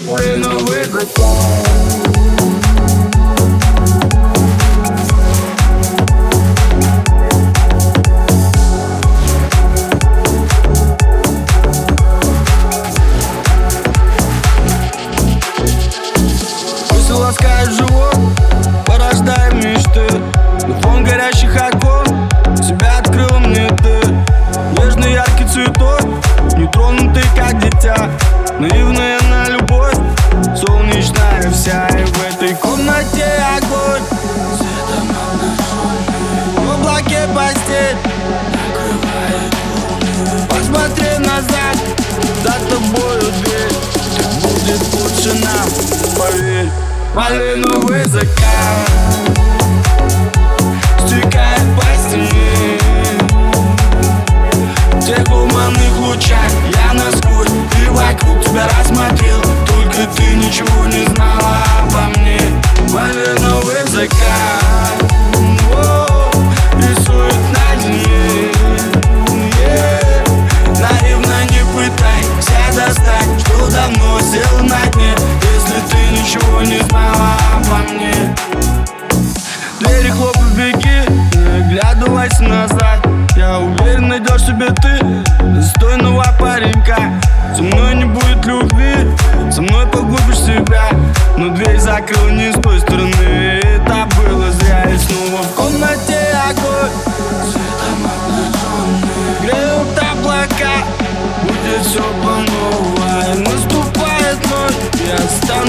Пусть ласкает живот, порождая мечты На фон горящих окон себя открыл мне ты. Нежный яркий цветок, нетронутый как дитя. Наивная поверь. Малиновый не знала обо мне. Двери хлопай, беги, не оглядывайся назад. Я уверен, найдешь себе ты достойного паренька. Со мной не будет любви, со мной погубишь себя. Но дверь закрыл не с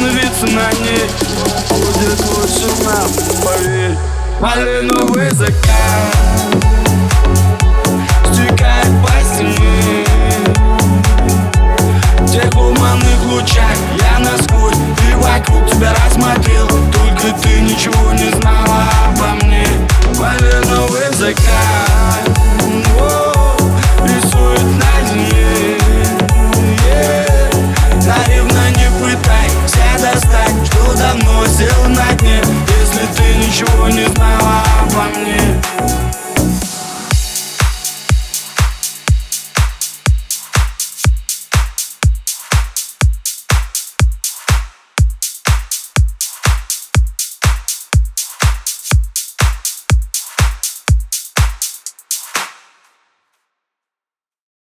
остановиться на ней. Будет лучше нам, поверь. Малиновый закат. Стекает по стене. В тех туманных лучах я насквозь. И вокруг тебя рассмотрел Только ты ничего не знала обо мне. Малиновый закат is my